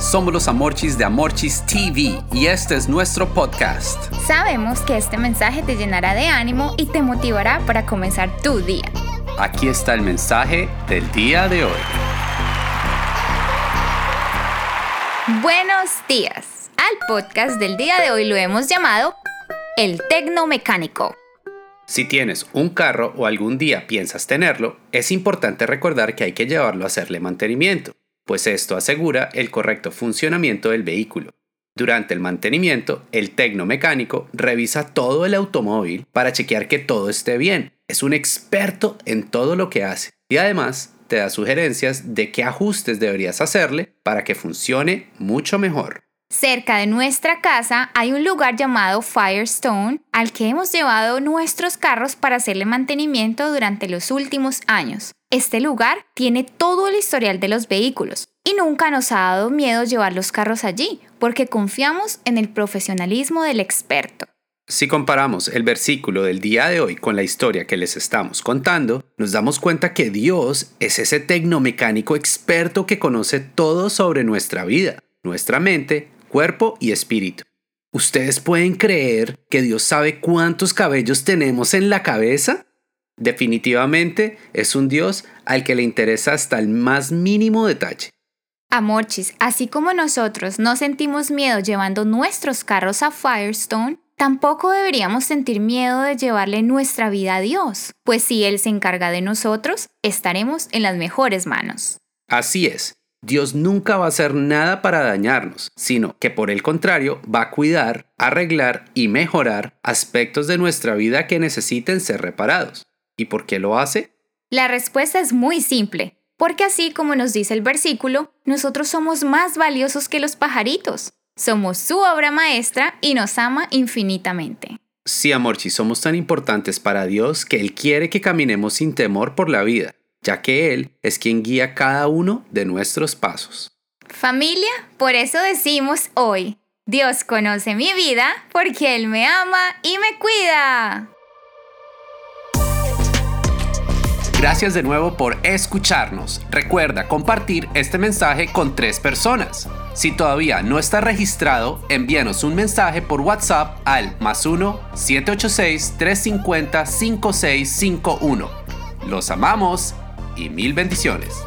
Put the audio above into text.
Somos los Amorchis de Amorchis TV y este es nuestro podcast. Sabemos que este mensaje te llenará de ánimo y te motivará para comenzar tu día. Aquí está el mensaje del día de hoy. Buenos días. Al podcast del día de hoy lo hemos llamado El Tecnomecánico. Si tienes un carro o algún día piensas tenerlo, es importante recordar que hay que llevarlo a hacerle mantenimiento, pues esto asegura el correcto funcionamiento del vehículo. Durante el mantenimiento, el tecnomecánico revisa todo el automóvil para chequear que todo esté bien. Es un experto en todo lo que hace y además te da sugerencias de qué ajustes deberías hacerle para que funcione mucho mejor. Cerca de nuestra casa hay un lugar llamado Firestone al que hemos llevado nuestros carros para hacerle mantenimiento durante los últimos años. Este lugar tiene todo el historial de los vehículos y nunca nos ha dado miedo llevar los carros allí porque confiamos en el profesionalismo del experto. Si comparamos el versículo del día de hoy con la historia que les estamos contando, nos damos cuenta que Dios es ese tecnomecánico experto que conoce todo sobre nuestra vida, nuestra mente, cuerpo y espíritu. ¿Ustedes pueden creer que Dios sabe cuántos cabellos tenemos en la cabeza? Definitivamente es un Dios al que le interesa hasta el más mínimo detalle. Amorchis, así como nosotros no sentimos miedo llevando nuestros carros a Firestone, tampoco deberíamos sentir miedo de llevarle nuestra vida a Dios, pues si Él se encarga de nosotros, estaremos en las mejores manos. Así es, Dios nunca va a hacer nada para dañarnos, sino que por el contrario va a cuidar, arreglar y mejorar aspectos de nuestra vida que necesiten ser reparados. ¿Y por qué lo hace? La respuesta es muy simple, porque así como nos dice el versículo, nosotros somos más valiosos que los pajaritos. Somos su obra maestra y nos ama infinitamente. Sí, Amorchi, somos tan importantes para Dios que Él quiere que caminemos sin temor por la vida ya que Él es quien guía cada uno de nuestros pasos. Familia, por eso decimos hoy, Dios conoce mi vida porque Él me ama y me cuida. Gracias de nuevo por escucharnos. Recuerda compartir este mensaje con tres personas. Si todavía no está registrado, envíanos un mensaje por WhatsApp al más 1-786-350-5651. Los amamos y mil bendiciones.